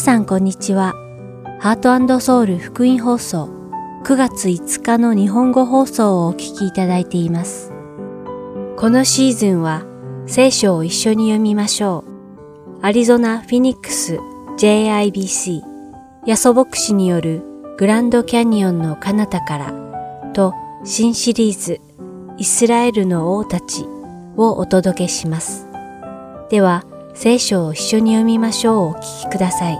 さんこんにちは。ハートソウル福音放送9月5日の日本語放送をお聞きいただいています。このシーズンは聖書を一緒に読みましょう。アリゾナ・フィニックス JIBC ヤソ牧師によるグランドキャニオンの彼方からと新シリーズイスラエルの王たちをお届けします。では、聖書を一緒に読みましょうお聞きください。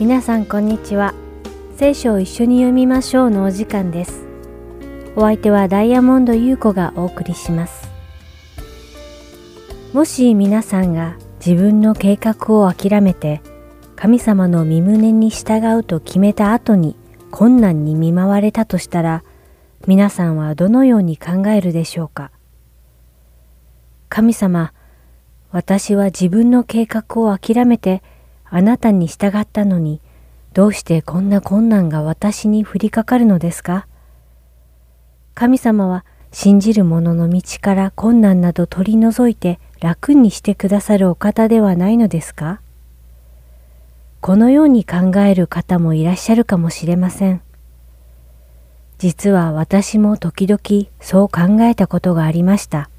皆さんこんにちは聖書を一緒に読みましょうのお時間ですお相手はダイヤモンド優子がお送りします。もし皆さんが自分の計画を諦めて神様の身旨に従うと決めた後に困難に見舞われたとしたら皆さんはどのように考えるでしょうか？神様私は自分の計画を諦めてあなたに従ったのに、どうしてこんな困難が私に降りかかるのですか？神様は信じる者の道から困難など取り除いて楽にしてくださるお方ではないのですか？このように考える方もいらっしゃるかもしれません。実は私も時々そう考えたことがありました。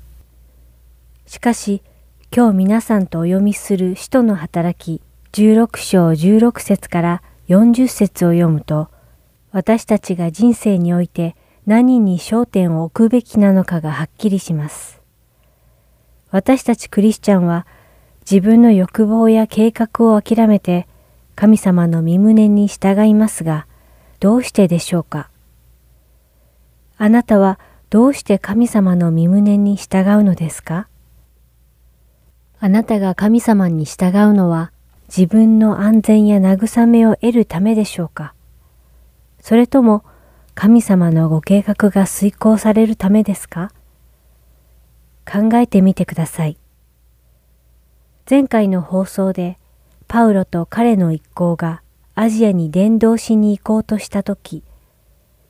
しかし、今日皆さんとお読みする使徒の働き16章16節から40節を読むと、私たちが人生において何に焦点を置くべきなのかがはっきりします。私たちクリスチャンは自分の欲望や計画を諦めて神様の身旨に従いますが、どうしてでしょうか？あなたはどうして神様の身旨に従うのですか？あなたが神様に従うのは自分の安全や慰めを得るためでしょうか？それとも神様のご計画が遂行されるためですか？考えてみてください。前回の放送でパウロと彼の一行がアジアに伝道しに行こうとしたとき、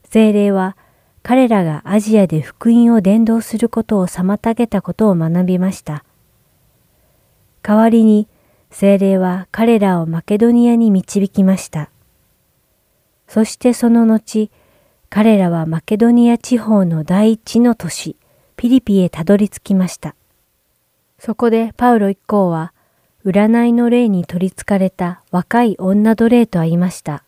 精霊は彼らがアジアで福音を伝道することを妨げたことを学びました。代わりに精霊は彼らをマケドニアに導きました。そしてその後、彼らはマケドニア地方の第一の都市、ピリピへたどり着きました。そこでパウロ一行は、占いの霊に取り憑かれた若い女奴隷と会いました。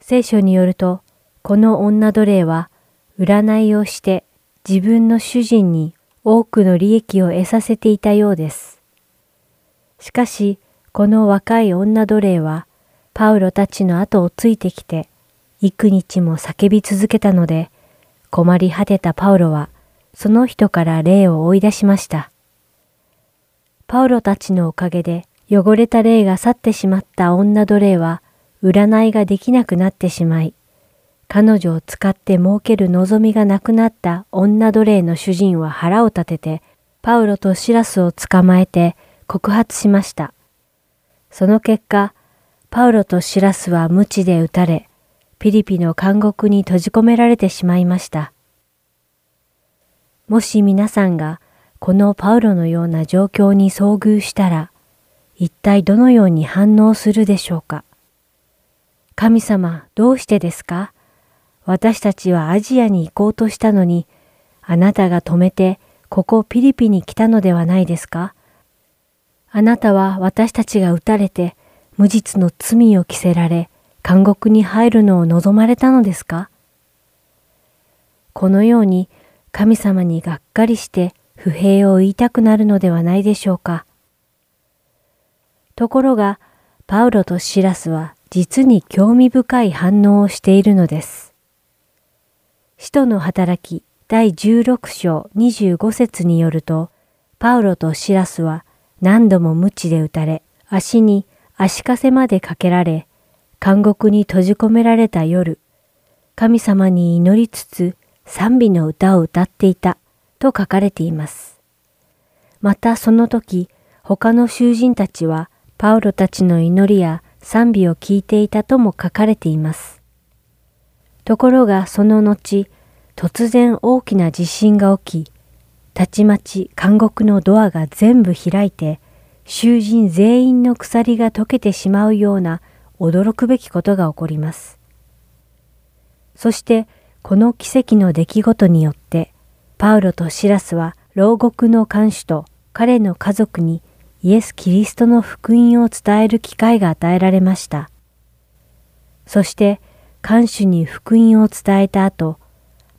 聖書によると、この女奴隷は、占いをして自分の主人に多くの利益を得させていたようです。しかし、この若い女奴隷は、パウロたちの後をついてきて、幾日も叫び続けたので、困り果てたパウロは、その人から霊を追い出しました。パウロたちのおかげで、汚れた霊が去ってしまった女奴隷は、占いができなくなってしまい、彼女を使って儲ける望みがなくなった女奴隷の主人は腹を立てて、パウロとシラスを捕まえて、告発しました。その結果、パウロとシラスは無知で撃たれ、ピリピの監獄に閉じ込められてしまいました。もし皆さんがこのパウロのような状況に遭遇したら、一体どのように反応するでしょうか？神様、どうしてですか？私たちはアジアに行こうとしたのに、あなたが止めてここピリピに来たのではないですか？あなたは私たちが撃たれて無実の罪を着せられ監獄に入るのを望まれたのですか？このように神様にがっかりして不平を言いたくなるのではないでしょうか。ところが、パウロとシラスは実に興味深い反応をしているのです。使徒の働き第16章25節によると、パウロとシラスは何度も鞭で打たれ、足に足かせまでかけられ、監獄に閉じ込められた夜、神様に祈りつつ賛美の歌を歌っていたと書かれています。またその時、他の囚人たちはパウロたちの祈りや賛美を聞いていたとも書かれています。ところがその後、突然大きな地震が起き、たちまち監獄のドアが全部開いて、囚人全員の鎖が解けてしまうような驚くべきことが起こります。そしてこの奇跡の出来事によって、パウロとシラスは牢獄の看守と彼の家族にイエス・キリストの福音を伝える機会が与えられました。そして看守に福音を伝えた後、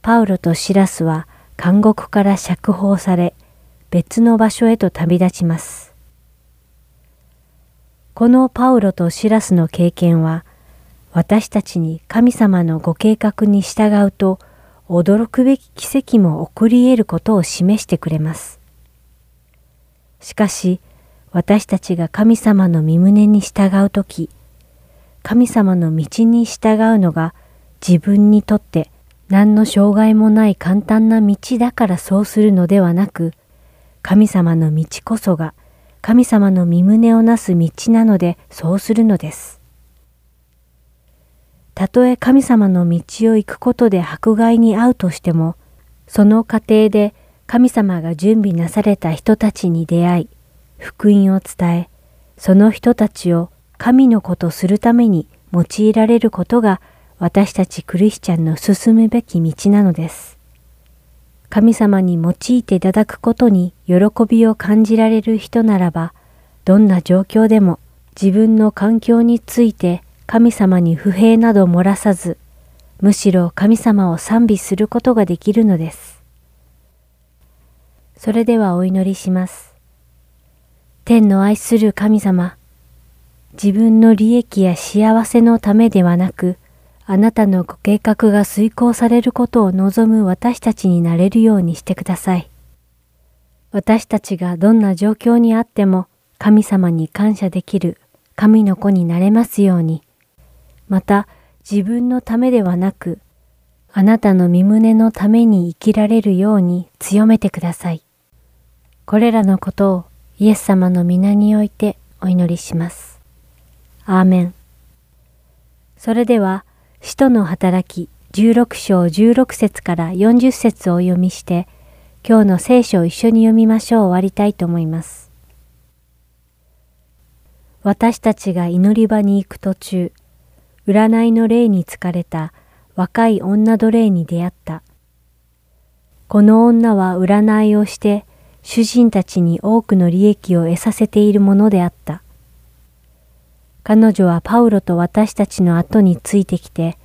パウロとシラスは監獄から釈放され、別の場所へと旅立ちます。このパウロとシラスの経験は、私たちに神様のご計画に従うと、驚くべき奇跡も起こり得ることを示してくれます。しかし、私たちが神様の身旨に従うとき、神様の道に従うのが自分にとって何の障害もない簡単な道だからそうするのではなく、神様の道こそが神様の身旨をなす道なのでそうするのです。たとえ神様の道を行くことで迫害に遭うとしても、その過程で神様が準備なされた人たちに出会い、福音を伝え、その人たちを神の子とするために用いられることが私たちクリスチャンの進むべき道なのです。神様に用いていただくことに喜びを感じられる人ならば、どんな状況でも自分の環境について神様に不平など漏らさず、むしろ神様を賛美することができるのです。それではお祈りします。天の愛する神様、自分の利益や幸せのためではなく、あなたのご計画が遂行されることを望む私たちになれるようにしてください。私たちがどんな状況にあっても神様に感謝できる神の子になれますように。また自分のためではなく、あなたの身旨のために生きられるように強めてください。これらのことをイエス様の皆においてお祈りします。アーメン。それでは、使徒の働き16章16節から40節を読みして、今日の聖書を一緒に読みましょう終わりたいと思います。私たちが祈り場に行く途中、占いの霊に疲れた若い女奴隷に出会った。この女は占いをして主人たちに多くの利益を得させているものであった。彼女はパウロと私たちの後についてきて、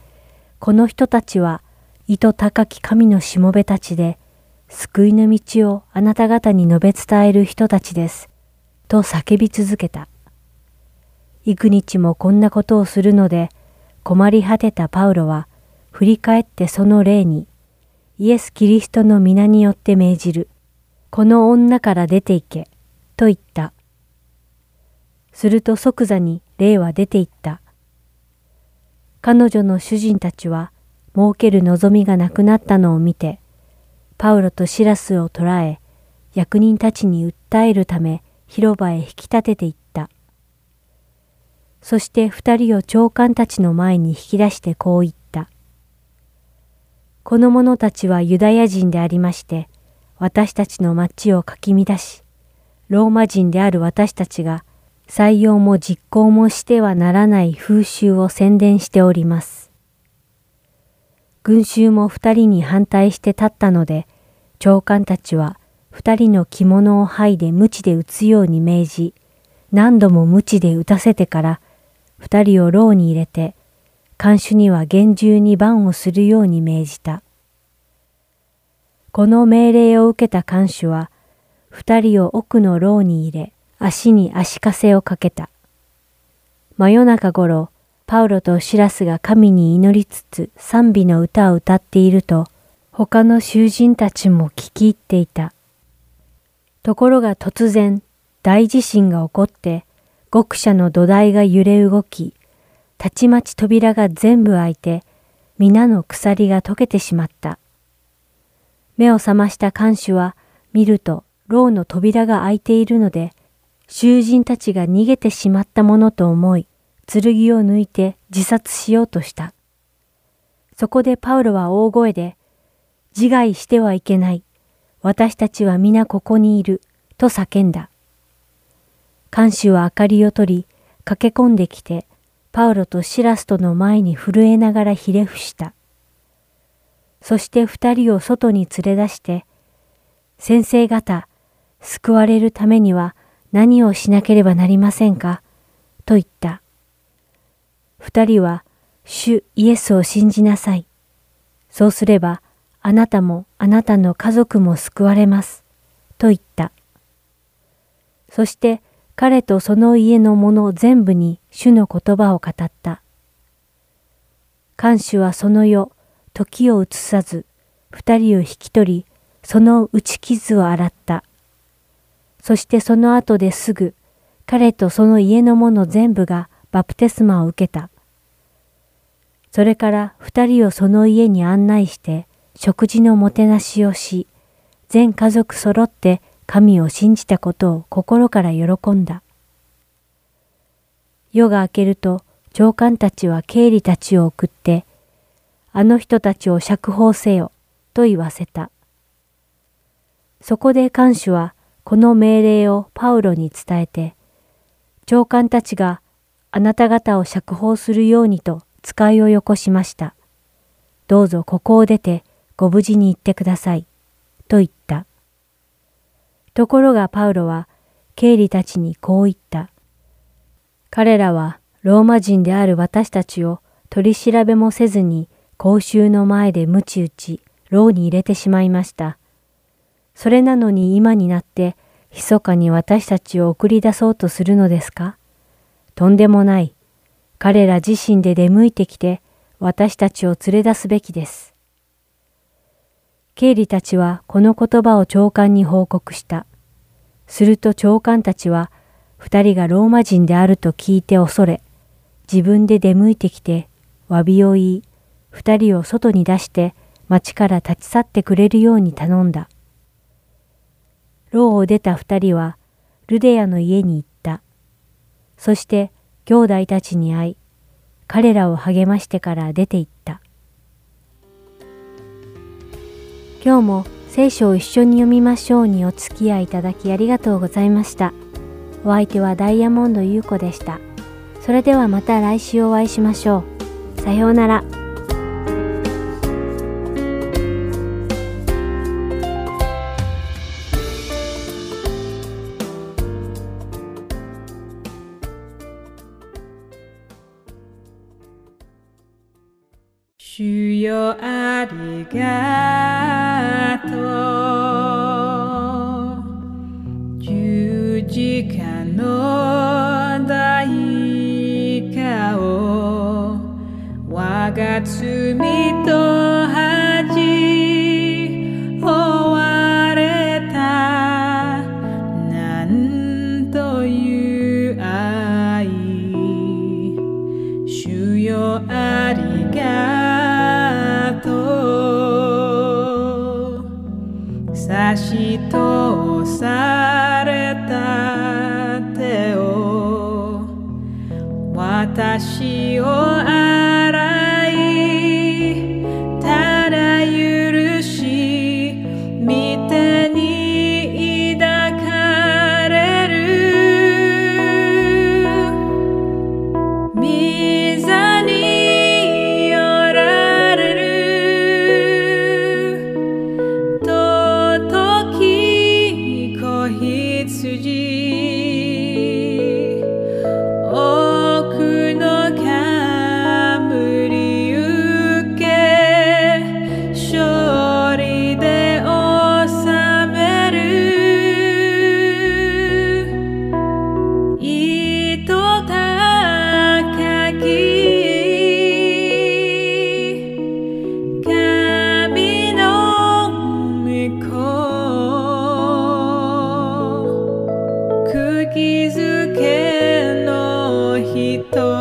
この人たちは意図高き神のしもべたちで、救いの道をあなた方に述べ伝える人たちです。と叫び続けた。幾日もこんなことをするので、困り果てたパウロは、振り返ってその霊に、イエス・キリストの皆によって命じる。この女から出て行け、と言った。すると即座に霊は出て行った。彼女の主人たちは儲ける望みがなくなったのを見て、パウロとシラスを捕らえ、役人たちに訴えるため広場へ引き立てていった。そして二人を長官たちの前に引き出してこう言った。この者たちはユダヤ人でありまして、私たちの町をかき乱し、ローマ人である私たちが採用も実行もしてはならない風習を宣伝しております。群衆も二人に反対して立ったので、長官たちは二人の着物を剥いで鞭で打つように命じ、何度も鞭で打たせてから、二人を牢に入れて、看守には厳重に番をするように命じた。この命令を受けた看守は、二人を奥の牢に入れ、足に足かせをかけた。真夜中頃、パウロとシラスが神に祈りつつ賛美の歌を歌っていると、他の囚人たちも聞き入っていた。ところが突然、大地震が起こって、極者の土台が揺れ動き、たちまち扉が全部開いて、皆の鎖が溶けてしまった。目を覚ました看守は見ると牢の扉が開いているので、囚人たちが逃げてしまったものと思い、剣を抜いて自殺しようとした。そこでパウロは大声で、自害してはいけない。私たちは皆ここにいる。と叫んだ。看守は明かりを取り、駆け込んできて、パウロとシラスとの前に震えながらひれ伏した。そして二人を外に連れ出して、先生方、救われるためには何をしなければなりませんか？と言った。二人は、主イエスを信じなさい。そうすれば、あなたもあなたの家族も救われます。と言った。そして彼とその家の者全部に主の言葉を語った。看守はその夜、時を移さず、二人を引き取り、その打ち傷を洗った。そしてその後ですぐ、彼とその家の者全部がバプテスマを受けた。それから二人をその家に案内して食事のもてなしをし、全家族揃って神を信じたことを心から喜んだ。夜が明けると長官たちは経理たちを送って、あの人たちを釈放せよ、と言わせた。そこで看守はこの命令をパウロに伝えて、長官たちがあなた方を釈放するようにと使いをよこしました。どうぞここを出てご無事に行ってください。と言った。ところがパウロは経理たちにこう言った。彼らはローマ人である私たちを取り調べもせずに公衆の前で鞭打ち、牢に入れてしまいました。それなのに今になって、密かに私たちを送り出そうとするのですか？とんでもない。彼ら自身で出向いてきて、私たちを連れ出すべきです。経理たちはこの言葉を長官に報告した。すると長官たちは、二人がローマ人であると聞いて恐れ、自分で出向いてきて、詫びを言い、二人を外に出して町から立ち去ってくれるように頼んだ。牢を出た二人は、ルデアの家に行った。そして、兄弟たちに会い、彼らを励ましてから出て行った。今日も聖書を一緒に読みましょうにお付き合いいただきありがとうございました。お相手はダイヤモンド優子でした。それではまた来週お会いしましょう。さようなら。ありがとう。十字架の代価を我が罪と momento.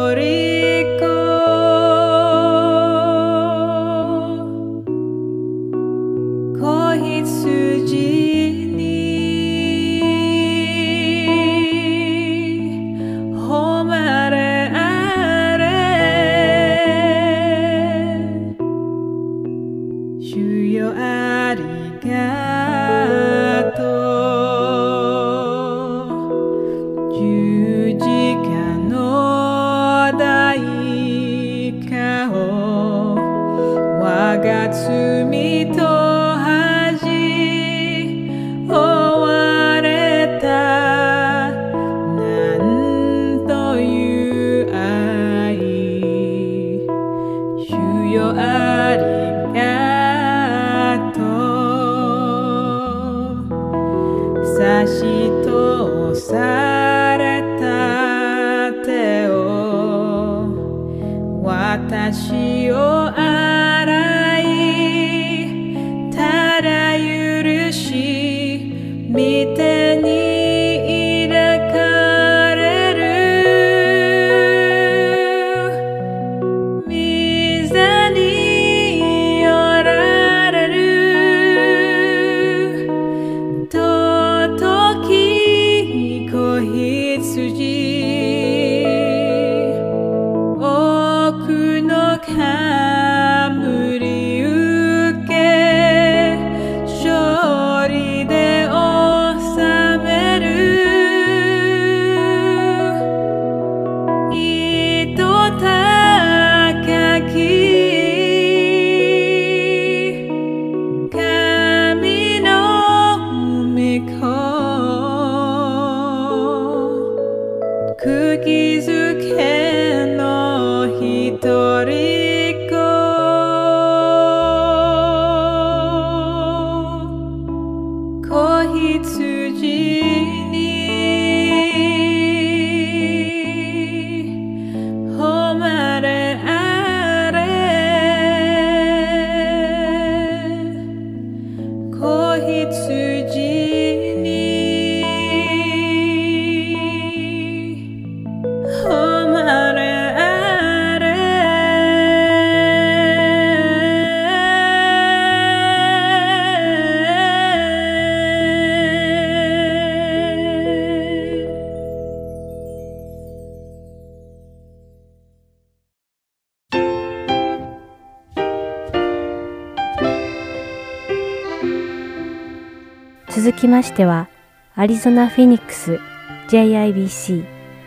ましては、アリゾナ・フィニックス JIBC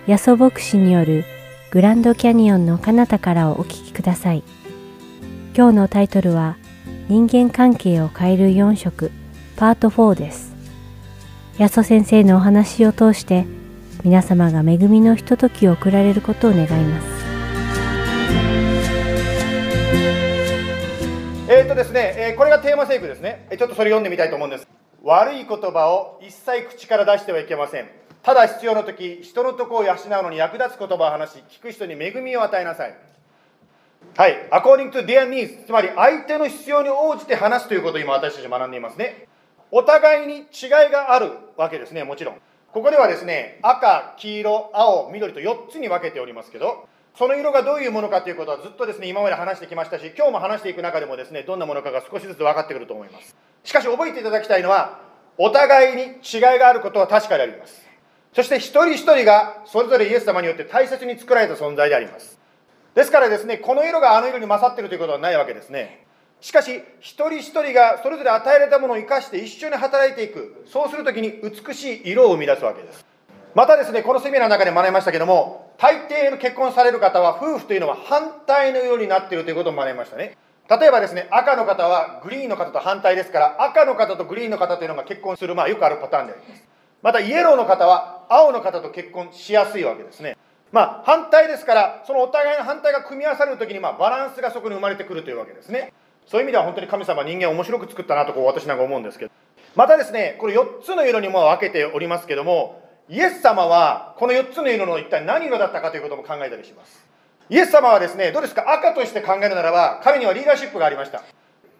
ヤソ牧師によるグランドキャニオンの彼方からをお聞きください。今日のタイトルは人間関係を変える4色パート4です。ヤソ先生のお話を通して皆様が恵みのひとときを送られることを願います。えーとですね、えーこれがテーマ聖句ですね。えーちょっとそれ読んでみたいと思うんです。悪い言葉を一切口から出してはいけません。ただ必要な時、人のとこを養うのに役立つ言葉を話し、聞く人に恵みを与えなさい。はい。according to their needs、つまり相手の必要に応じて話すということを今私たち学んでいますね。お互いに違いがあるわけですね、もちろん。ここではですね、赤、黄色、青、緑と4つに分けておりますけど、その色がどういうものかということはずっとですね、今まで話してきましたし、今日も話していく中でもですね、どんなものかが少しずつ分かってくると思います。しかし覚えていただきたいのは、お互いに違いがあることは確かであります。そして一人一人がそれぞれイエス様によって大切に作られた存在であります。ですからですね、この色があの色に勝っているということはないわけですね。しかし、一人一人がそれぞれ与えられたものを生かして一緒に働いていく、そうするときに美しい色を生み出すわけです。またですね、このセミナーの中で学びましたけども、大抵の結婚される方は、夫婦というのは反対の色になっているということを学びましたね。例えばですね、赤の方はグリーンの方と反対ですから、赤の方とグリーンの方というのが結婚する、まあよくあるパターンであります。また、イエローの方は青の方と結婚しやすいわけですね。まあ、反対ですから、そのお互いの反対が組み合わされるときに、まあ、バランスがそこに生まれてくるというわけですね。そういう意味では本当に神様人間を面白く作ったなとこう私なんか思うんですけど。またですね、これ4つの色にも分けておりますけども、イエス様はこの4つの色の一体何色だったかということも考えたりします。イエス様はですね、どうですか？赤として考えるならば、彼にはリーダーシップがありました。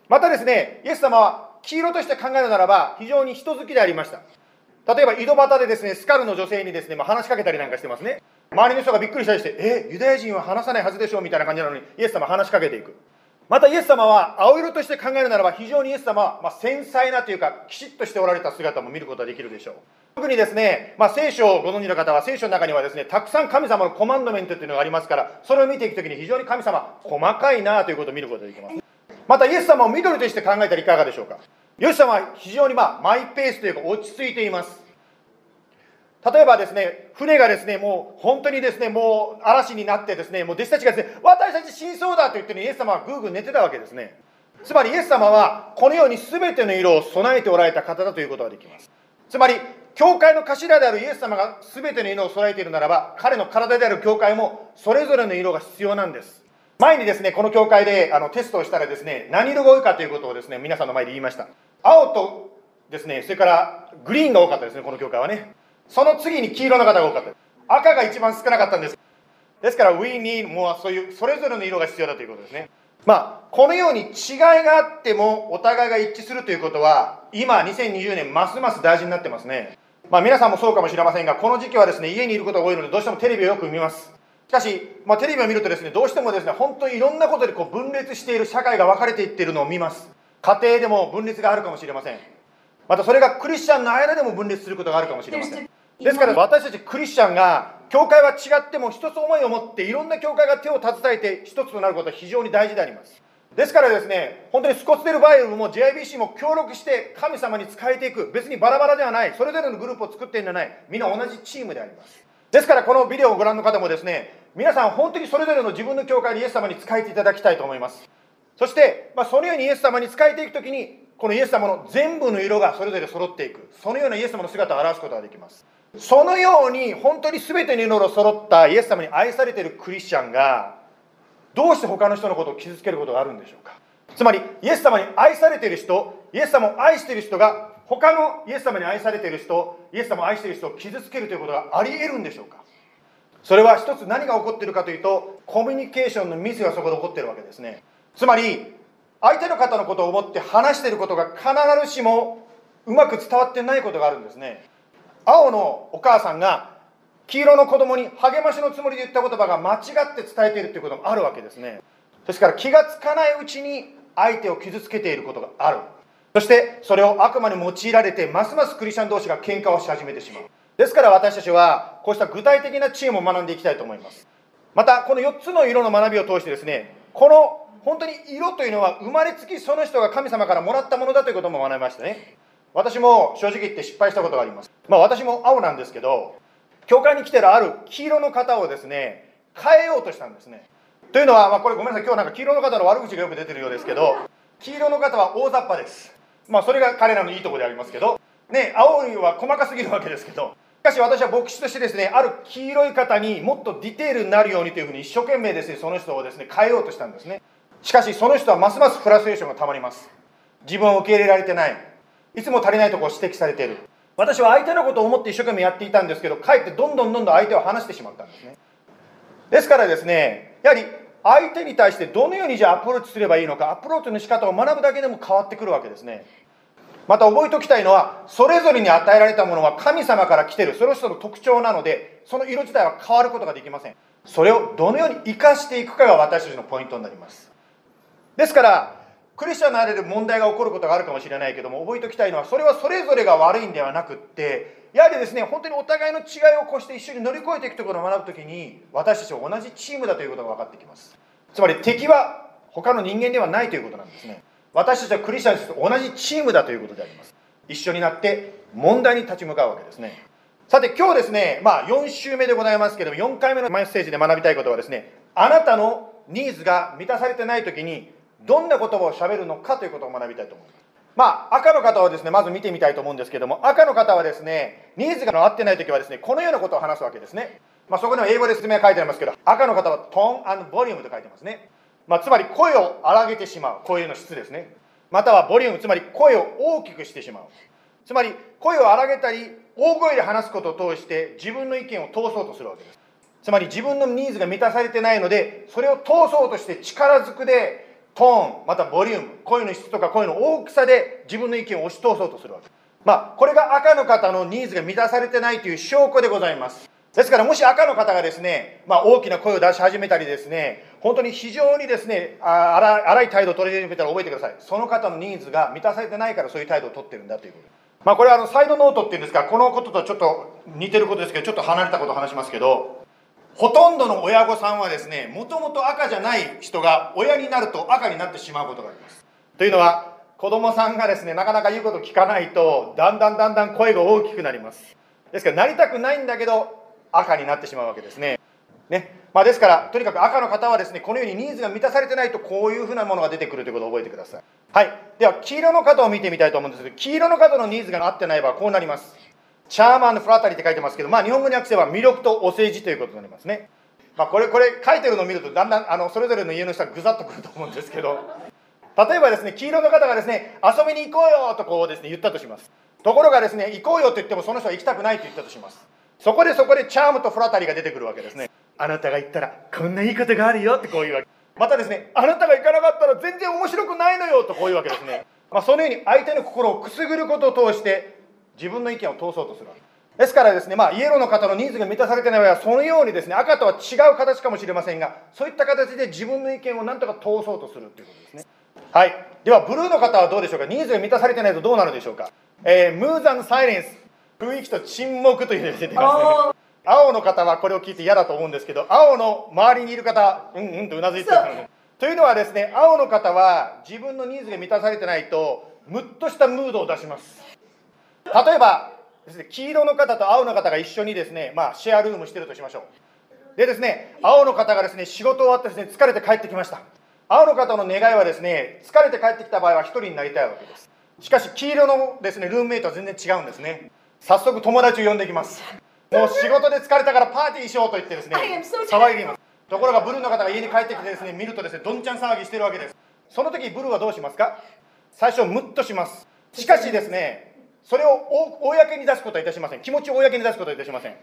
またですね、イエス様は黄色として考えるならば、非常に人好きでありました。例えば井戸端でですね、スカルの女性にですね、まあ、話しかけたりなんかしてますね。周りの人がびっくりしたりして、え、ユダヤ人は話さないはずでしょうみたいな感じなのに、イエス様話しかけていく。またイエス様は青色として考えるならば、非常にイエス様は、まあ、繊細なというか、きちっとしておられた姿も見ることができるでしょう。特にですね、まあ、聖書をご存知の方は、聖書の中にはですね、たくさん神様のコマンドメントというのがありますから、それを見ていくときに非常に神様、細かいなということを見ることができます。またイエス様を緑として考えたらいかがでしょうか。イエス様は非常にまあマイペースというか落ち着いています。例えばですね、船がですね、もう本当にですね、もう嵐になってですね、もう弟子たちがですね、私たち死にそうだと言ってるイエス様はぐーぐー寝てたわけですね。つまりイエス様はこのように全ての色を備えておられた方だということができますつまり教会の頭であるイエス様が全ての色を備えているならば彼の体である教会もそれぞれの色が必要なんです。前にですねこの教会であのテストをしたらですね何色が多いかということをですね皆さんの前で言いました。青とですねそれからグリーンが多かったですねこの教会はね。その次に黄色の方が多かった。赤が一番少なかったんです。ですから We need もうそういうそれぞれの色が必要だということですね。まあ、このように違いがあってもお互いが一致するということは今2020年ますます大事になってますね。まあ皆さんもそうかもしれませんがこの時期はですね家にいることが多いのでどうしてもテレビをよく見ます。しかし、まあ、テレビを見るとですねどうしてもですね本当にいろんなことでこう分裂している社会が分かれていっているのを見ます。家庭でも分裂があるかもしれません。またそれがクリスチャンの間でも分裂することがあるかもしれません。ですから私たちクリスチャンが教会は違っても一つ思いを持っていろんな教会が手を携えて一つとなることは非常に大事でありますですからですね本当にスコッツデルバイブルも JIBC も協力して神様に仕えていく。別にバラバラではない。それぞれのグループを作っているんじゃない。みんな同じチームであります。ですからこのビデオをご覧の方もですね皆さん本当にそれぞれの自分の教会にイエス様に仕えていただきたいと思います。そして、まあ、そのようにイエス様に仕えていくときにこのイエス様の全部の色がそれぞれ揃っていく。そのようなイエス様の姿を表すことができます。そのように本当に全ての色が揃ったイエス様に愛されているクリスチャンがどうして他の人のことを傷つけることがあるんでしょうか？つまりイエス様に愛されている人イエス様を愛している人が他のイエス様に愛されている人イエス様を愛している人を傷つけるということがあり得るんでしょうか？それは一つ何が起こっているかというとコミュニケーションのミスがそこで起こっているわけですね。つまり相手の方のことを思って話していることが必ずしもうまく伝わってないことがあるんですね。青のお母さんが黄色の子供に励ましのつもりで言った言葉が間違って伝えているということもあるわけですね。ですから気がつかないうちに相手を傷つけていることがある。そしてそれを悪魔に用いられてますますクリスチャン同士が喧嘩をし始めてしまう。ですから私たちはこうした具体的な知恵も学んでいきたいと思います。またこの4つの色の学びを通してですねこの本当に色というのは生まれつきその人が神様からもらったものだということも学びましたね。私も正直言って失敗したことがあります。まあ私も青なんですけど教会に来てるある黄色の方をですね変えようとしたんですね。というのは、まあ、これごめんなさい。今日なんか黄色の方の悪口がよく出てるようですけど黄色の方は大雑把です。まあそれが彼らのいいとこでありますけどね青いは細かすぎるわけですけどしかし私は牧師としてですねある黄色い方にもっとディテールになるようにというふうに一生懸命ですねその人をですね変えようとしたんですね。しかしその人はますますフラストレーションがたまります。自分を受け入れられてない。いつも足りないとこを指摘されている。私は相手のことを思って一生懸命やっていたんですけどかえってどんどんどんどん相手を離してしまったんですね。ですからですねやはり相手に対してどのようにじゃあアプローチすればいいのかアプローチの仕方を学ぶだけでも変わってくるわけですね。また覚えておきたいのはそれぞれに与えられたものは神様から来てる。その人の特徴なのでその色自体は変わることができません。それをどのように生かしていくかが私たちのポイントになります。ですからクリスチャンの間で問題が起こることがあるかもしれないけども覚えておきたいのはそれはそれぞれが悪いんではなくってやはりですね本当にお互いの違いをこうして一緒に乗り越えていくところを学ぶ時に私たちは同じチームだということが分かってきます。つまり敵は他の人間ではないということなんですね。私たちはクリスチャンと同じチームだということであります。一緒になって問題に立ち向かうわけですね。さて今日ですねまあ4週目でございますけども4回目のメッセージで学びたいことはですねあなたのニーズが満たされてない時にどんな言葉をしゃべるのかということを学びたいと思いますまあ、赤の方はですね、まず見てみたいと思うんですけども、赤の方はですね、ニーズが合ってないときはですね、このようなことを話すわけですね。まあ、そこには英語で説明が書いてありますけど、赤の方はトーンボリュームと書いてますね。まあ、つまり声を荒げてしまう、声の質ですね。またはボリューム、つまり声を大きくしてしまう。つまり、声を荒げたり、大声で話すことを通して自分の意見を通そうとするわけです。つまり自分のニーズが満たされてないので、それを通そうとして力ずくでトーンまたボリューム声の質とか声の大きさで自分の意見を押し通そうとするわけ。まあこれが赤の方のニーズが満たされてないという証拠でございます。ですからもし赤の方がですね、まあ、大きな声を出し始めたりですね本当に非常にですね荒い態度を取り始めたら覚えてください。その方のニーズが満たされてないからそういう態度を取ってるんだということ。まあこれはあのサイドノートっていうんですかこのこととちょっと似てることですけどちょっと離れたことを話しますけどほとんどの親御さんはですねもともと赤じゃない人が親になると赤になってしまうことがありますというのは子供さんがですねなかなか言うこと聞かないとだんだんだんだん声が大きくなりますですからなりたくないんだけど赤になってしまうわけですねねまあ、ですから、とにかく赤の方はですね、このようにニーズが満たされてないと、こういうふうなものが出てくるということを覚えてください。はい。では、黄色の方を見てみたいと思うんですけど、黄色の方のニーズが合ってない場合はこうなります。チャーマンフラタリーって書いてますけど、まあ、日本語に訳せば魅力とお世辞ということになりますね。まあ、これ、これ書いてるのを見ると、だんだん、あの、それぞれの家の人はぐざっとくると思うんですけど、例えばですね、黄色の方がですね、遊びに行こうよとこうですね、言ったとします。ところがですね、行こうよと言ってもその人は行きたくないと言ったとします。そこでそこでチャームとフラタリーが出てくるわけですね。あなたが行ったらこんないいことがあるよってこういうわけ。またですね、あなたが行かなかったら全然面白くないのよとこういうわけですね。まあ、そのように相手の心をくすぐることを通して自分の意見を通そうとするわけ。ですからですね、まあ、イエローの方のニーズが満たされてない場合は、そのようにですね、赤とは違う形かもしれませんが、そういった形で自分の意見をなんとか通そうとするということですね。はい。では、ブルーの方はどうでしょうか？ニーズが満たされてないとどうなるでしょうか？えー、ムーザンサイレンス。雰囲気と沈黙というのが出てきますね。青の方はこれを聞いて嫌だと思うんですけど、青の周りにいる方、うんうんとうなずいてるね。というのはですね、青の方は自分のニーズが満たされてないと、ムッとしたムードを出します。例えばです、ね、黄色の方と青の方が一緒にですね、まあ、シェアルームしてるとしましょう。でですね、青の方がですね、仕事終わってですね、疲れて帰ってきました。青の方の願いはですね、疲れて帰ってきた場合は一人になりたいわけです。しかし、黄色のですね、ルームメイトは全然違うんですね。早速友達を呼んできます。もう仕事で疲れたからパーティーしようと言ってですね騒いでいます。ところがブルーの方が家に帰ってきてですね、見るとですね、どんちゃん騒ぎしてるわけです。その時ブルーはどうしますか？最初ムッとします。しかしですね、それを公に出すことはいたしません。気持ちを公に出すことはいたしません。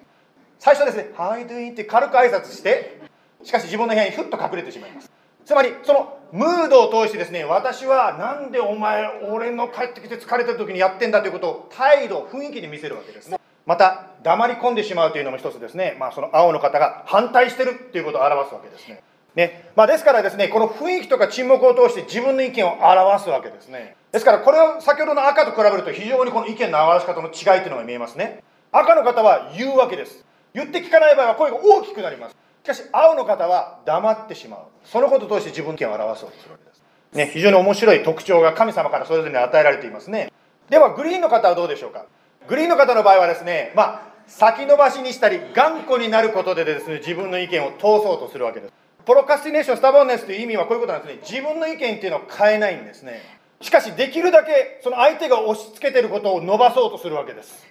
最初ですね、How do you って軽く挨拶して、しかし自分の部屋にふっと隠れてしまいます。つまり、そのムードを通してですね、私はなんでお前、俺の帰ってきて疲れてる時にやってんだということを態度、雰囲気で見せるわけですね。また、黙り込んでしまうというのも一つですね、まあ、その青の方が反対してるっていうことを表すわけですね。ねまあ、ですからですね、この雰囲気とか沈黙を通して自分の意見を表すわけですね。ですから、これを先ほどの赤と比べると非常にこの意見の表し方の違いというのが見えますね。赤の方は言うわけです。言って聞かない場合は声が大きくなります。しかし、青の方は黙ってしまう。そのことを通して自分の意見を表そうとするわけです。ね、非常に面白い特徴が神様からそれぞれに与えられていますね。では、グリーンの方はどうでしょうか。グリーンの方の場合はですね、まあ、先延ばしにしたり、頑固になることでですね、自分の意見を通そうとするわけです。プロカスティネーション、スタボンネスという意味はこういうことなんですね。自分の意見っていうのを変えないんですね。しかし、できるだけその相手が押し付けてることを伸ばそうとするわけです。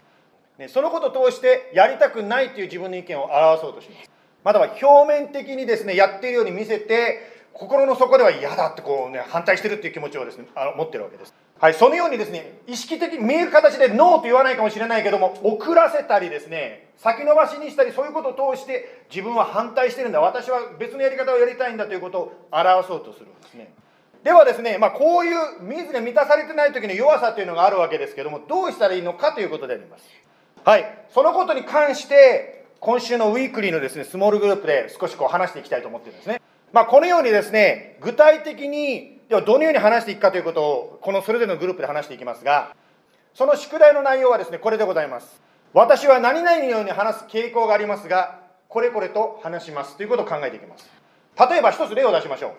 ね、そのことを通してやりたくないという自分の意見を表そうとします。または表面的にですね、やっているように見せて、心の底では嫌だってこうね、反対してるっていう気持ちをですね、あの持ってるわけです。はい、そのようにですね、意識的に見える形でノーと言わないかもしれないけども、遅らせたりですね、先延ばしにしたり、そういうことを通して、自分は反対してるんだ、私は別のやり方をやりたいんだということを表そうとするんですね。ではですね、まあ、こういう水が満たされてない時の弱さというのがあるわけですけども、どうしたらいいのかということであります。はい、そのことに関して、今週のウィークリーのですね、スモールグループで少しこう話していきたいと思ってるんですね。まあ、このようにですね、具体的に、ではどのように話していくかということを、このそれぞれのグループで話していきますが、その宿題の内容はですね、これでございます。私は何々のように話す傾向がありますが、これこれと話しますということを考えていきます。例えば一つ例を出しましょう。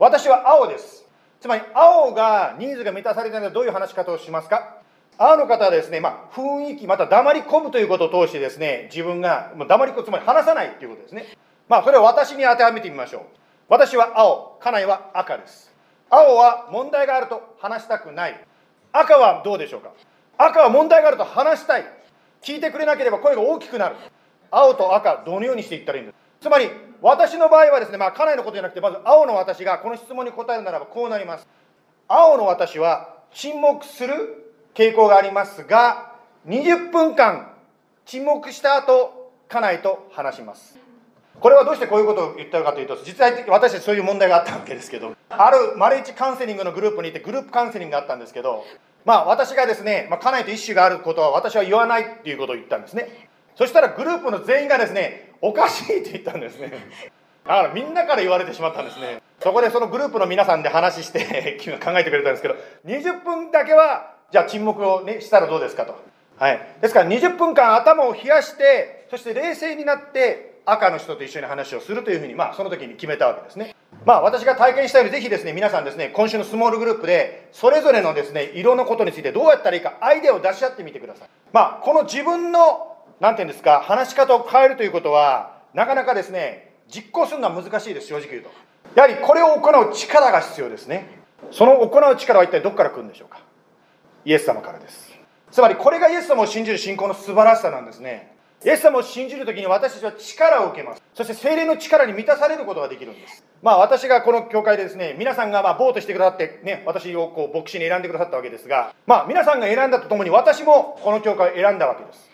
私は青です。つまり青がニーズが満たされないのはどういう話し方をしますか？青の方はですね、まあ、雰囲気、また黙り込むということを通してですね、自分が、まあ黙り込む、つまり話さないということですね。まあ、それを私に当てはめてみましょう。私は青、家内は赤です。青は問題があると話したくない。赤はどうでしょうか？赤は問題があると話したい。聞いてくれなければ声が大きくなる。青と赤、どのようにしていったらいいんですつまり、私の場合はですね、まあ、家内のことじゃなくて、まず青の私がこの質問に答えるならばこうなります。青の私は沈黙する傾向がありますが、20分間沈黙した後、家内と話します。これはどうしてこういうことを言ったかというと、実際私たちそういう問題があったわけですけど、あるマレッジカウンセリングのグループにいて、グループカウンセリングがあったんですけど、まあ私がですね、まあ、家内と一種があることは私は言わないっていうことを言ったんですね。そしたらグループの全員がですね、おかしいって言ったんですね。だからみんなから言われてしまったんですね。そこでそのグループの皆さんで話して考えてくれたんですけど、20分だけは、じゃあ沈黙をね、したらどうですかと。はい。ですから20分間頭を冷やして、そして冷静になって、赤の人と一緒に話をするというふうに、まあその時に決めたわけですね。まあ私が体験したように、ぜひですね、皆さんですね、今週のスモールグループで、それぞれのですね、色のことについてどうやったらいいか、アイデアを出し合ってみてください。まあこの自分の、なんていうんですか、話し方を変えるということは、なかなかですね、実行するのは難しいです正直言うと。やはりこれを行う力が必要ですね。その行う力は一体どこから来るんでしょうか。イエス様からです。つまりこれがイエス様を信じる信仰の素晴らしさなんですね。イエス様を信じるときに私たちは力を受けます。そして精霊の力に満たされることができるんです。まあ私がこの教会でですね皆さんがまあボートしてくださってね私をこう牧師に選んでくださったわけですがまあ皆さんが選んだとともに私もこの教会を選んだわけです。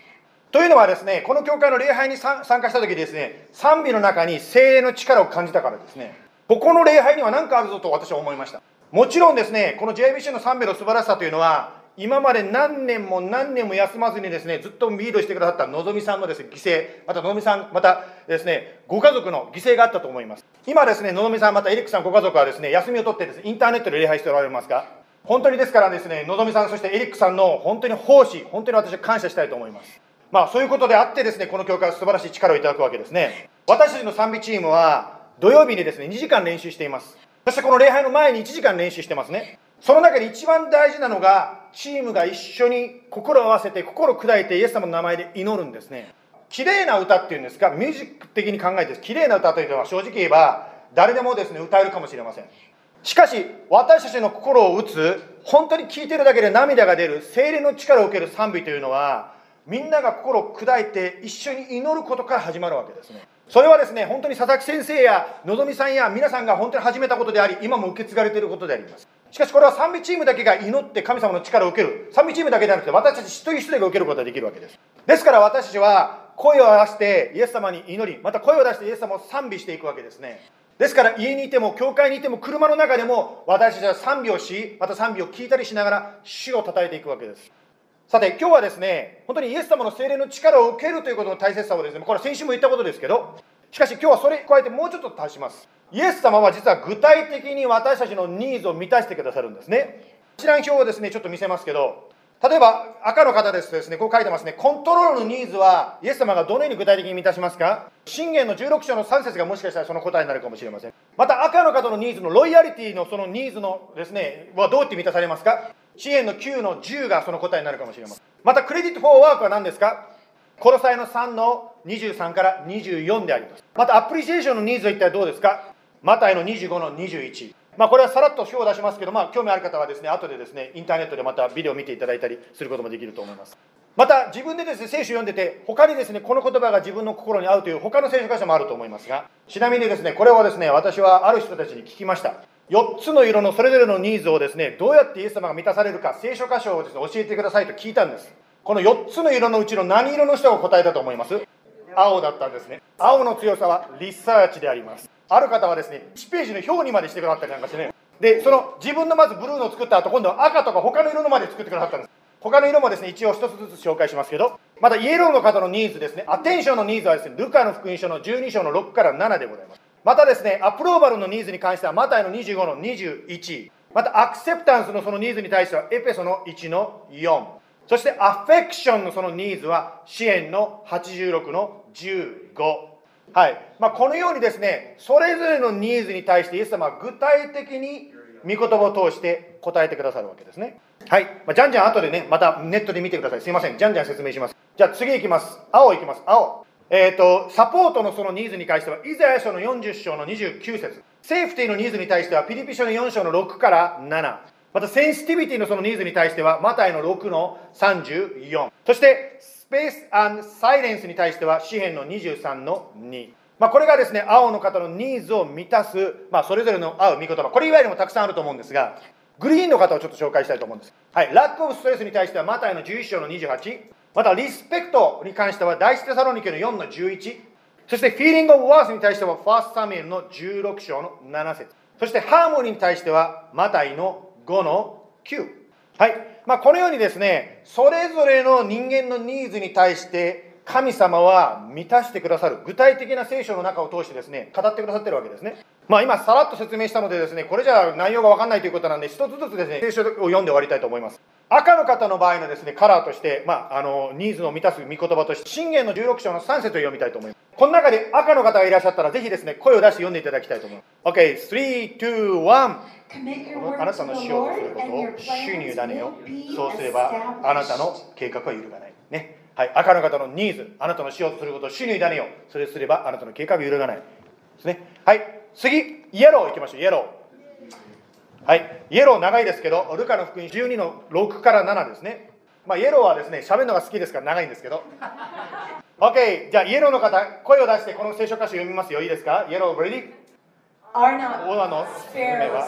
というのはですねこの教会の礼拝に参加した時ですね賛美の中に精霊の力を感じたからですね。ここの礼拝には何かあるぞと私は思いました。もちろんですねこの JBC の賛美の素晴らしさというのは今まで何年も何年も休まずにですねずっとリードしてくださったのぞみさんのですね犠牲またのぞみさんまたですねご家族の犠牲があったと思います。今ですねのぞみさんまたエリックさんご家族はですね休みを取ってですねインターネットで礼拝しておられますが本当にですからですねのぞみさんそしてエリックさんの本当に奉仕本当に私は感謝したいと思います。まあそういうことであってですねこの教会は素晴らしい力をいただくわけですね。私たちの賛美チームは土曜日にですね2時間練習しています。そしてこの礼拝の前に1時間練習してますね。その中で一番大事なのがチームが一緒に心を合わせて心を砕いてイエス様の名前で祈るんですね。綺麗な歌っていうんですか？ミュージック的に考えて綺麗な歌というのは正直言えば誰でもですね歌えるかもしれません。しかし私たちの心を打つ本当に聴いてるだけで涙が出る精霊の力を受ける賛美というのはみんなが心を砕いて一緒に祈ることから始まるわけですね。それはですね本当に佐々木先生やのぞみさんや皆さんが本当に始めたことであり今も受け継がれていることであります。しかしこれは賛美チームだけが祈って神様の力を受ける。賛美チームだけではなくて私たち一人一人が受けることができるわけです。ですから私たちは声を出してイエス様に祈りまた声を出してイエス様を賛美していくわけですね。ですから家にいても教会にいても車の中でも私たちは賛美をしまた賛美を聞いたりしながら主を称えていくわけです。さて今日はですね本当にイエス様の精霊の力を受けるということの大切さをですねこれは先週も言ったことですけどしかし今日はそれに加えてもうちょっと足します。イエス様は実は具体的に私たちのニーズを満たしてくださるんですね。一覧表をですねちょっと見せますけど例えば赤の方ですとですねこう書いてますね。コントロールのニーズはイエス様がどのように具体的に満たしますか？信玄の16章の3節がもしかしたらその答えになるかもしれません。また赤の方のニーズのロイヤリティのそのニーズのですねはどうやって満たされますか？支援の9の10がその答えになるかもしれません。またクレジットフォーワークは何ですか？コロサイの3の23から24であります。またアプリシエーションのニーズは一体どうですか？マタイの25の21まあ、これはさらっと表を出しますけど、まあ、興味ある方はですね後でですねインターネットでまたビデオを見ていただいたりすることもできると思います。また自分でですね聖書を読んでて他にですねこの言葉が自分の心に合うという他の聖書箇所もあると思いますがちなみにですねこれはですね私はある人たちに聞きました。4つの色のそれぞれのニーズをですねどうやってイエス様が満たされるか聖書箇所をですね教えてくださいと聞いたんです。この4つの色のうちの何色の人が答えたと思います？青だったんですね。青の強さはリサーチであります。ある方はですね1ページの表にまでしてくださったりなんかしてね。でその自分のまずブルーの作った後今度は赤とか他の色のまで作ってくださったんです。他の色もですね一応一つずつ紹介しますけどまたイエローの方のニーズですね。アテンションのニーズはですねルカの福音書の12章の6から7でございます。またですねアプローバルのニーズに関してはマタイの25の21またアクセプタンスのそのニーズに対してはエペソの1の4そしてアフェクションのそのニーズは支援の86の15はい。まあ、このようにですねそれぞれのニーズに対してイエス様は具体的に御言葉を通して答えてくださるわけですね。はい、まあ、じゃんじゃん後でねまたネットで見てください。すいません。じゃんじゃん説明します。じゃあ次いきます。青いきます。青。えっ、ー、とサポートのそのニーズに関してはイザヤ書の40章の29節。セーフティーのニーズに対してはピリピ書の4章の6から7またセンシティビティのそのニーズに対してはマタイの6の34そしてスペースアンサイレンスに対しては詩篇の23の2まあ、これがですね青の方のニーズを満たす、まあ、それぞれの合う見言葉。これ以外にもたくさんあると思うんですがグリーンの方をちょっと紹介したいと思うんです。はい。ラックオブストレスに対してはマタイの11章の28またリスペクトに関しては第一テサロニケの4の11そしてフィーリングオブワースに対してはファーストサミュエルの16章の7節。そしてハーモニーに対してはマタイの5の9はい。まあ、このようにですねそれぞれの人間のニーズに対して神様は満たしてくださる。具体的な聖書の中を通してですね語ってくださってるわけですね。まあ今さらっと説明したのでですねこれじゃ内容が分かんないということなんで一つずつですね聖書を読んで終わりたいと思います。赤の方の場合のですねカラーとして、まあ、あのニーズを満たす御言葉として信玄の16章の3節を読みたいと思います。この中で赤の方がいらっしゃったらぜひですね声を出して読んでいただきたいと思います。OK3、2、1あなたのしようとすることを主に委ねよ。そうすればあなたの計画は揺るがない。ね。はい、赤の方のニーズ、あなたのしようとすることを主に委ねよ。う。それをすればあなたの計画が揺るがない。ですね。はい次イエローいきましょう。イエロー。はいイエロー長いですけどルカの福音12の6から7ですね。まあイエローはですね喋るのが好きですから長いんですけど OK じゃあイエローの方声を出してこの聖書箇所読みますよ。いいですか？イエロー ready Are not オーナのスズメは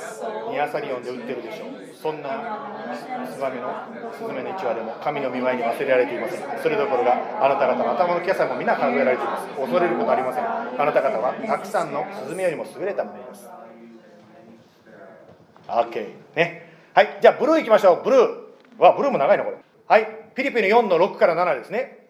ニアサリオンで売ってるでしょう。そんなスズメのスズメの一羽でも神の御前に忘れられていません。それどころがあなた方の頭の毛さも皆数えられています。恐れることありません。あなた方はたくさんのスズメよりも優れたものです。OK ね。はいじゃあブルーいきましょう。ブルー。わブルーも長いなこれ。はいピリピの4の6から7ですね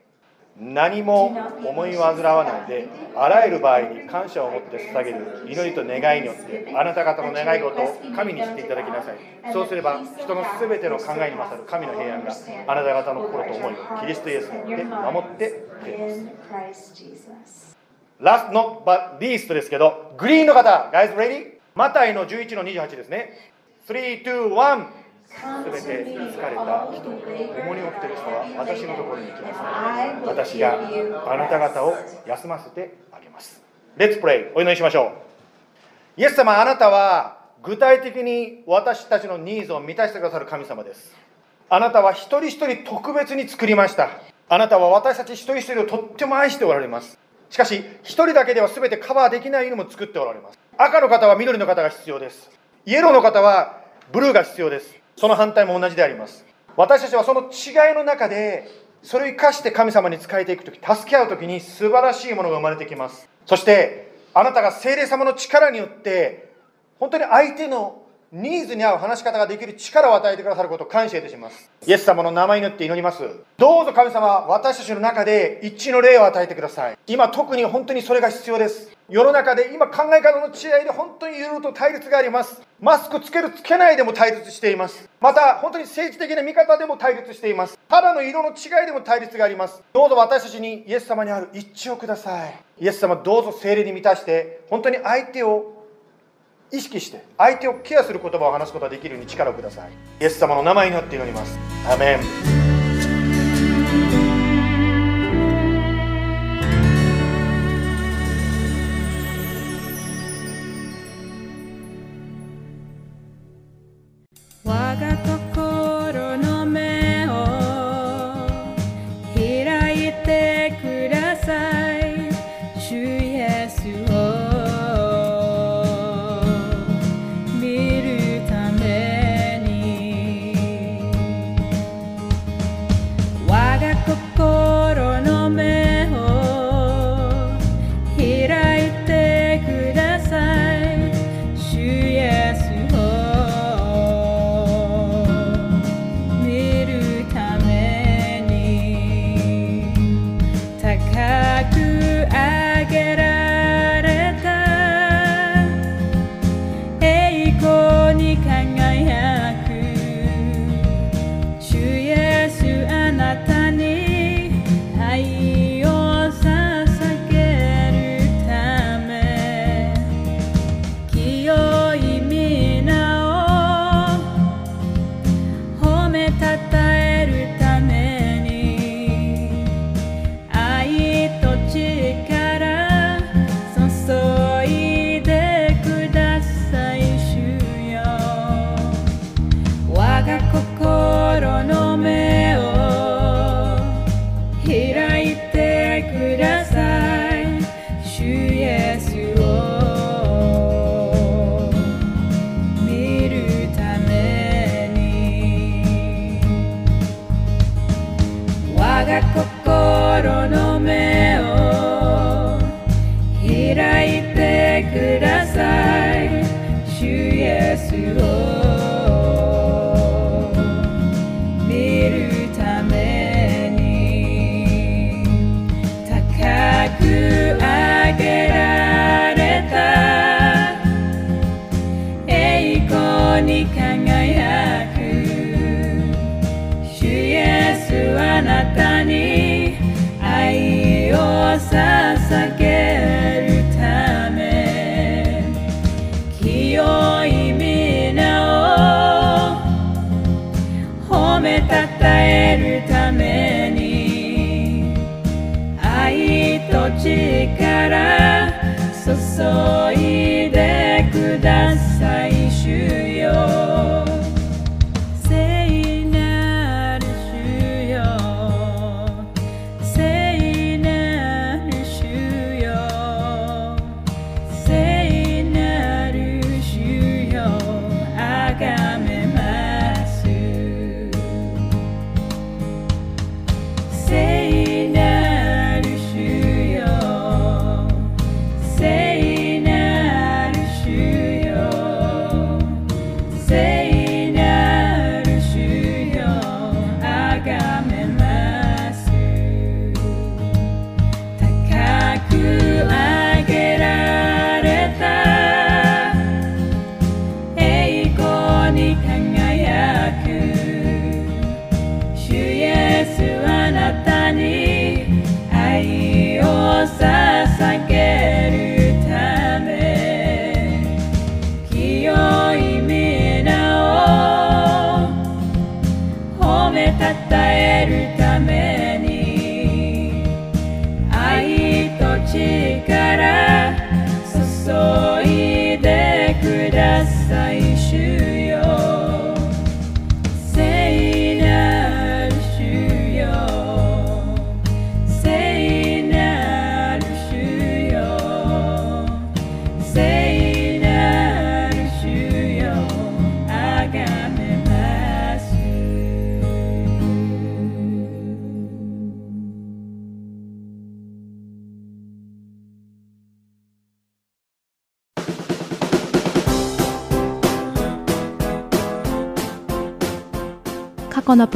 何も思い煩わないであらゆる場合に感謝を持って捧げる祈りと願いによってあなた方の願い事を神にしていただきなさい。そうすれば人のすべての考えに勝る神の平安があなた方の心と思いをキリストイエスによって守ってくれます。ラストのバリーストですけどグリーンの方 Guys ready? マタイの11の28ですね。3、2、1すべて疲れた人、重荷を負っている人は私のところに来なさい。私があなた方を休ませてあげます。Let's pray. お祈りしましょう。イエス様、あなたは具体的に私たちのニーズを満たしてくださる神様です。あなたは一人一人特別に作りました。あなたは私たち一人一人をとっても愛しておられます。しかし、一人だけでは全てカバーできない犬も作っておられます。赤の方は緑の方が必要です。イエローの方はブルーが必要です。その反対も同じであります。私たちはその違いの中で、それを生かして神様に仕えていく時、助け合う時に素晴らしいものが生まれてきます。そして、あなたが精霊様の力によって、本当に相手のニーズに合う話し方ができる力を与えてくださることを感謝いたします。イエス様の名前によって祈ります。どうぞ神様、私たちの中で一致の霊を与えてください。今特に本当にそれが必要です。世の中で今考え方の違いで本当にいろいろと対立があります。マスクつけるつけないでも対立しています。また本当に政治的な見方でも対立しています。肌の色の違いでも対立があります。どうぞ私たちにイエス様にある一致をください。イエス様どうぞ聖霊に満たして本当に相手を意識して相手をケアする言葉を話すことができるように力をください。イエス様の名前によって祈ります。アメン。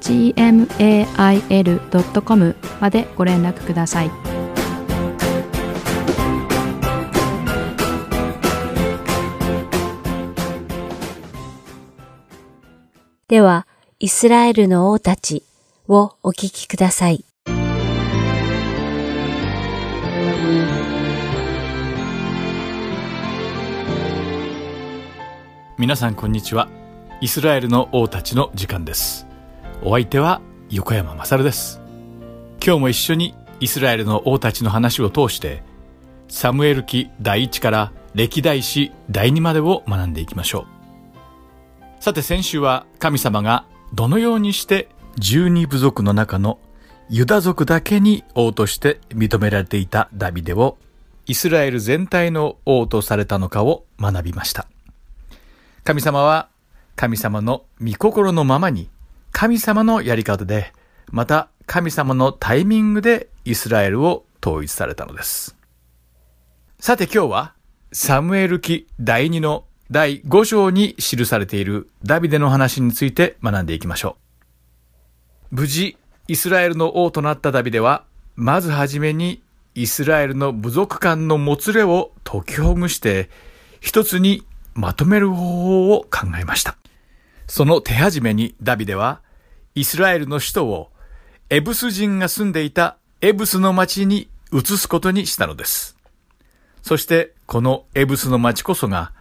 gmail.com までご連絡ください。では、イスラエルの王たちをお聞きください。皆さんこんにちはイスラエルの王たちの時間ですお相手は横山まさるです。今日も一緒にイスラエルの王たちの話を通してサムエル記第一から歴代史第二までを学んでいきましょう。さて先週は神様がどのようにして十二部族の中のユダ族だけに王として認められていたダビデをイスラエル全体の王とされたのかを学びました。神様は神様の御心のままに神様のやり方でまた神様のタイミングでイスラエルを統一されたのです。さて今日はサムエル記第2の第5章に記されているダビデの話について学んでいきましょう。無事イスラエルの王となったダビデはまずはじめにイスラエルの部族間のもつれを解きほぐして一つにまとめる方法を考えました。その手始めにダビデは、イスラエルの首都を、エブス人が住んでいたエブスの町に移すことにしたのです。そして、このエブスの町こそが、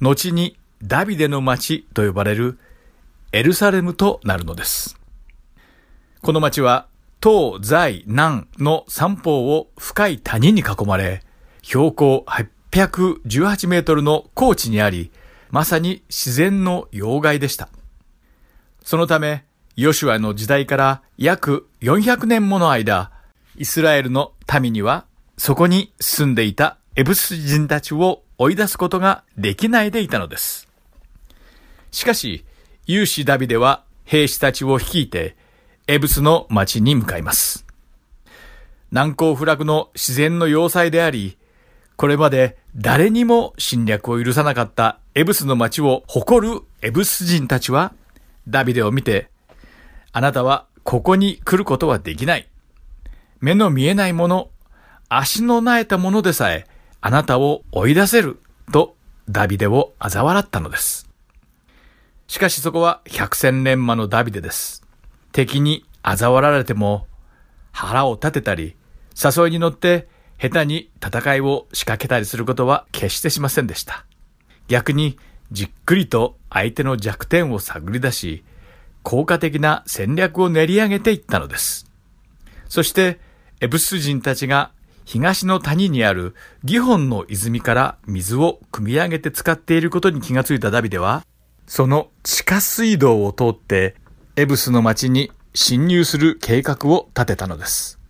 後にダビデの町と呼ばれるエルサレムとなるのです。この町は、東西南の三方を深い谷に囲まれ、標高818メートルの高地にあり、まさに自然の要害でした。そのため、ヨシュアの時代から約400年もの間、イスラエルの民には、そこに住んでいたエブス人たちを追い出すことができないでいたのです。しかし、勇士ダビデは兵士たちを率いて、エブスの町に向かいます。難攻不落の自然の要塞であり、これまで誰にも侵略を許さなかったエブスの町を誇るエブス人たちは、ダビデを見て、あなたはここに来ることはできない。目の見えないもの、足の苗えたものでさえ、あなたを追い出せる、とダビデを嘲笑ったのです。しかしそこは百戦錬磨のダビデです。敵に嘲笑られても腹を立てたり、誘いに乗って下手に戦いを仕掛けたりすることは決してしませんでした。逆にじっくりと相手の弱点を探り出し、効果的な戦略を練り上げていったのです。そして、エブス人たちが東の谷にあるギホンの泉から水を汲み上げて使っていることに気がついたダビデは、その地下水道を通ってエブスの町に侵入する計画を立てたのです。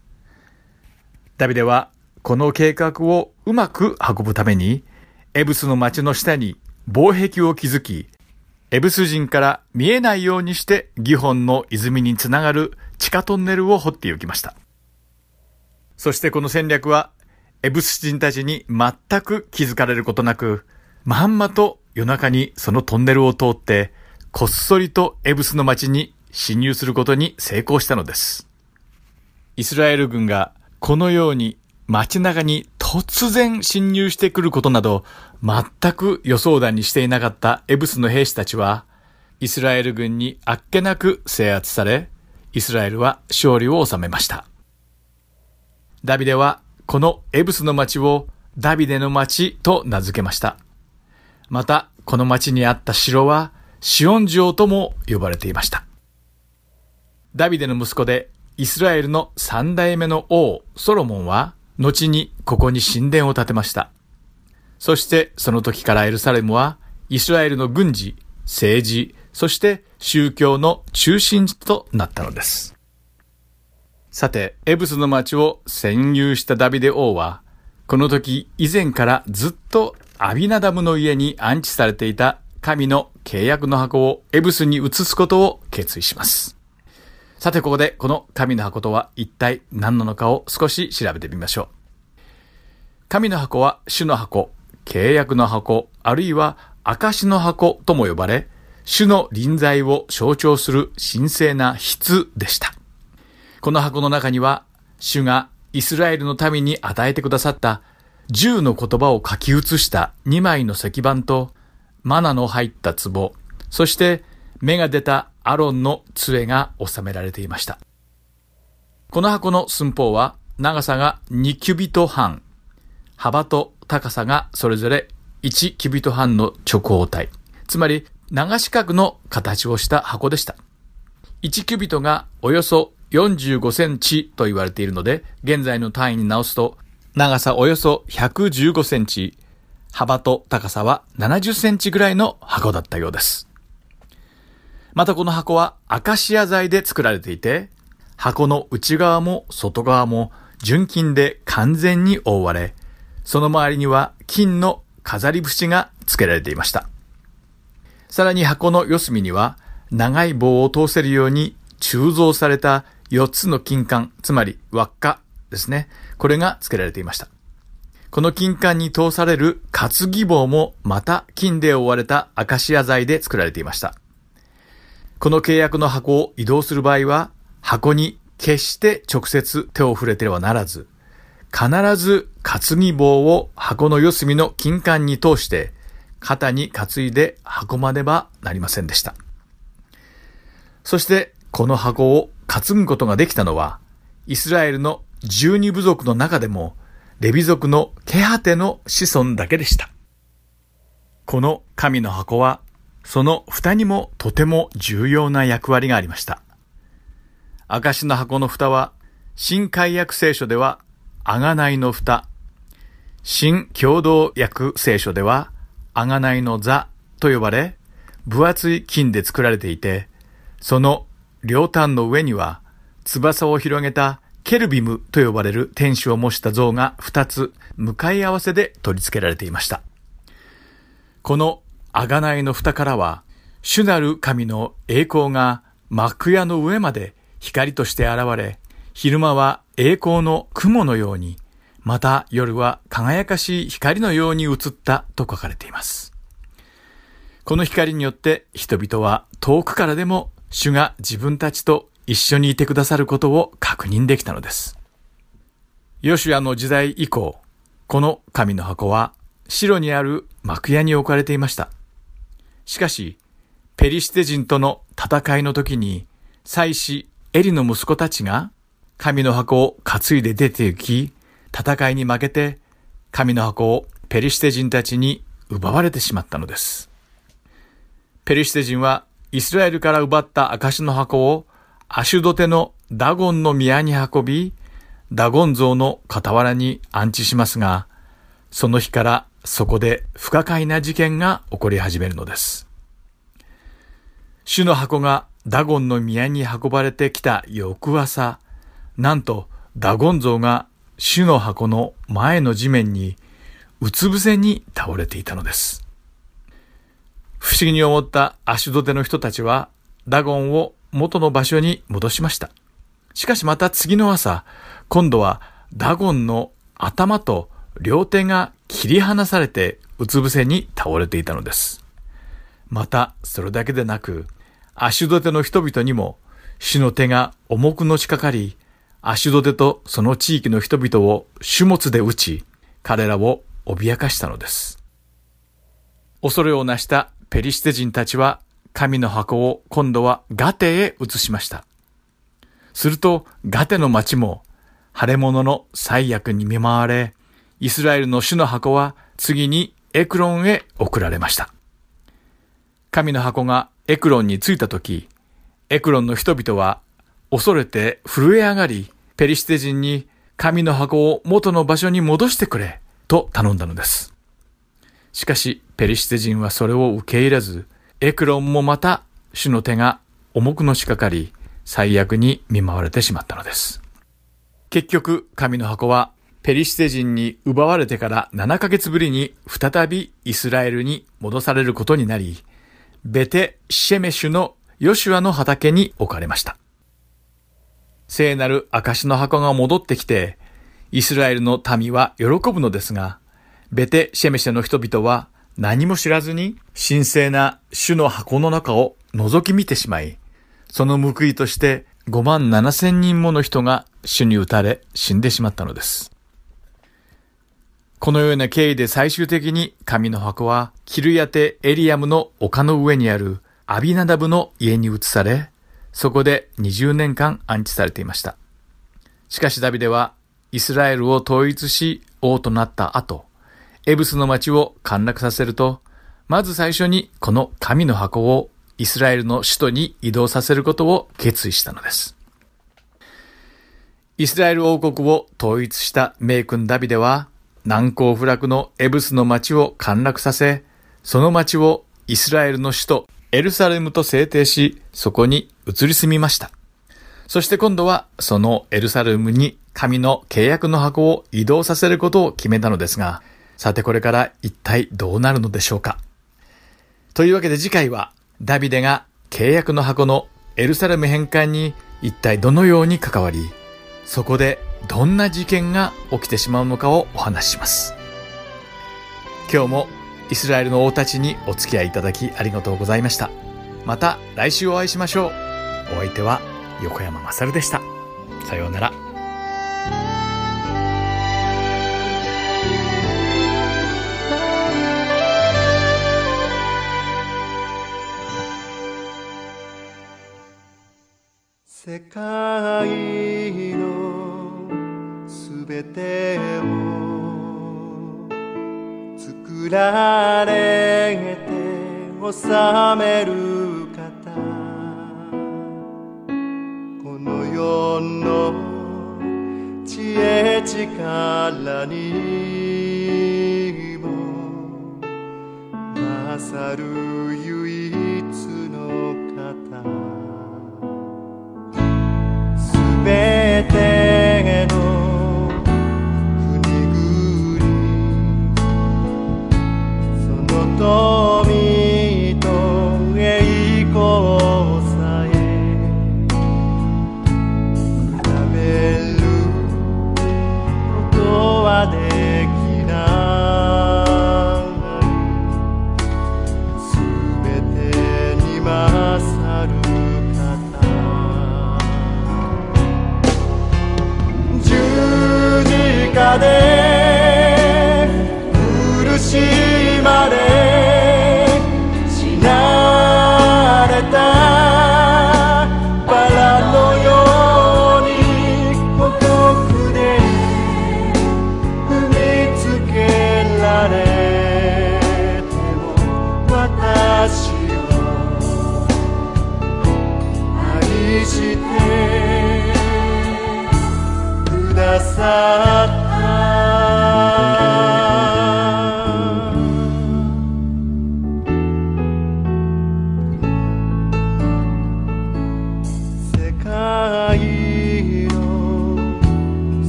ダビデはこの計画をうまく運ぶために、エブスの町の下に防壁を築き、エブス人から見えないようにしてギホンの泉につながる地下トンネルを掘っていきました。そしてこの戦略は、エブス人たちに全く気づかれることなく、まんまと夜中にそのトンネルを通って、こっそりとエブスの町に侵入することに成功したのです。イスラエル軍がこのように街中に突然侵入してくることなど、全く予想だにしていなかったエブスの兵士たちは、イスラエル軍にあっけなく制圧され、イスラエルは勝利を収めました。ダビデはこのエブスの町をダビデの町と名付けました。また、この町にあった城はシオン城とも呼ばれていました。ダビデの息子でイスラエルの三代目の王ソロモンは後にここに神殿を建てました。そしてその時からエルサレムはイスラエルの軍事、政治、そして宗教の中心地となったのです。さて、エブスの町を占有したダビデ王は、この時以前からずっとアビナダムの家に安置されていた神の契約の箱をエブスに移すことを決意します。さて、ここでこの神の箱とは一体何なのかを少し調べてみましょう。神の箱は主の箱、契約の箱、あるいは証の箱とも呼ばれ、主の臨在を象徴する神聖な筆でした。この箱の中には、主がイスラエルの民に与えてくださった10の言葉を書き写した2枚の石板と、マナの入った壺、そして芽が出たアロンの杖が収められていました。この箱の寸法は長さが2キュビト半、幅と高さがそれぞれ1キュビト半の直方体、つまり長四角の形をした箱でした。1キュビトがおよそ45センチと言われているので、現在の単位に直すと、長さおよそ115センチ、幅と高さは70センチぐらいの箱だったようです。またこの箱はアカシア材で作られていて、箱の内側も外側も純金で完全に覆われ、その周りには金の飾り節が付けられていました。さらに箱の四隅には長い棒を通せるように鋳造された4つの金管、つまり輪っかですね。これが付けられていました。この金管に通される担ぎ棒もまた金で覆われたアカシア材で作られていました。この契約の箱を移動する場合は、箱に決して直接手を触れてはならず、必ず担ぎ棒を箱の四隅の金管に通して、肩に担いで運ばねばなりませんでした。そして、この箱を担ぐことができたのは、イスラエルの十二部族の中でも、レビ族のケハテの子孫だけでした。この神の箱は、その蓋にもとても重要な役割がありました。証の箱の蓋は、新海約聖書では、あがないの蓋、新共同訳聖書では、あがないの座と呼ばれ、分厚い金で作られていて、その両端の上には、翼を広げたケルビムと呼ばれる天使を模した像が二つ向かい合わせで取り付けられていました。このあがないの蓋からは、主なる神の栄光が幕屋の上まで光として現れ、昼間は栄光の雲のように、また夜は輝かしい光のように映ったと書かれています。この光によって人々は遠くからでも主が自分たちと一緒にいてくださることを確認できたのです。ヨシュアの時代以降、この神の箱は城にある幕屋に置かれていました。しかし、ペリシテ人との戦いの時に、祭司エリの息子たちが神の箱を担いで出て行き、戦いに負けて神の箱をペリシテ人たちに奪われてしまったのです。ペリシテ人はイスラエルから奪った証の箱をアシュドテのダゴンの宮に運び、ダゴン像の傍らに安置しますが、その日からそこで不可解な事件が起こり始めるのです。主の箱がダゴンの宮に運ばれてきた翌朝、なんとダゴン像が主の箱の前の地面にうつ伏せに倒れていたのです。不思議に思ったアシュドテの人たちはダゴンを元の場所に戻しました。しかしまた次の朝、今度はダゴンの頭と両手が切り離されてうつ伏せに倒れていたのです。またそれだけでなく、アシュドテの人々にも主の手が重くのしかかり、アシュドテとその地域の人々を種物で撃ち、彼らを脅かしたのです。恐れをなしたペリシテ人たちは神の箱を今度はガテへ移しました。するとガテの町も腫れ物の最悪に見舞われ、イスラエルの主の箱は次にエクロンへ送られました。神の箱がエクロンに着いた時、エクロンの人々は恐れて震え上がり、ペリシテ人に神の箱を元の場所に戻してくれと頼んだのです。しかし、ペリシテ人はそれを受け入れず、エクロンもまた主の手が重くのしかかり、最悪に見舞われてしまったのです。結局、神の箱はペリシテ人に奪われてから7ヶ月ぶりに再びイスラエルに戻されることになり、ベテ・シェメシュのヨシュアの畑に置かれました。聖なる証の箱が戻ってきて、イスラエルの民は喜ぶのですが、ベテ・シェメシェの人々は何も知らずに神聖な主の箱の中を覗き見てしまい、その報いとして5万7千人もの人が主に撃たれ死んでしまったのです。このような経緯で最終的に神の箱はキルヤテ・エリアムの丘の上にあるアビナダブの家に移され、そこで20年間安置されていました。しかしダビデはイスラエルを統一し王となった後、エブスの町を陥落させると、まず最初にこの神の箱をイスラエルの首都に移動させることを決意したのです。イスラエル王国を統一した名君ダビデは、難攻不落のエブスの町を陥落させ、その町をイスラエルの首都エルサレムと制定し、そこに移り住みました。そして今度はそのエルサレムに神の契約の箱を移動させることを決めたのですが、さてこれから一体どうなるのでしょうか。というわけで次回はダビデが契約の箱のエルサレム返還に一体どのように関わり、そこでどんな事件が起きてしまうのかをお話しします。今日もイスラエルの王たちにお付き合いいただきありがとうございました。また来週お会いしましょう。お相手は横山まさるでした。さようなら。世界のすべてを作られて治める方。この世の知恵力にも勝る唯一のべての国々その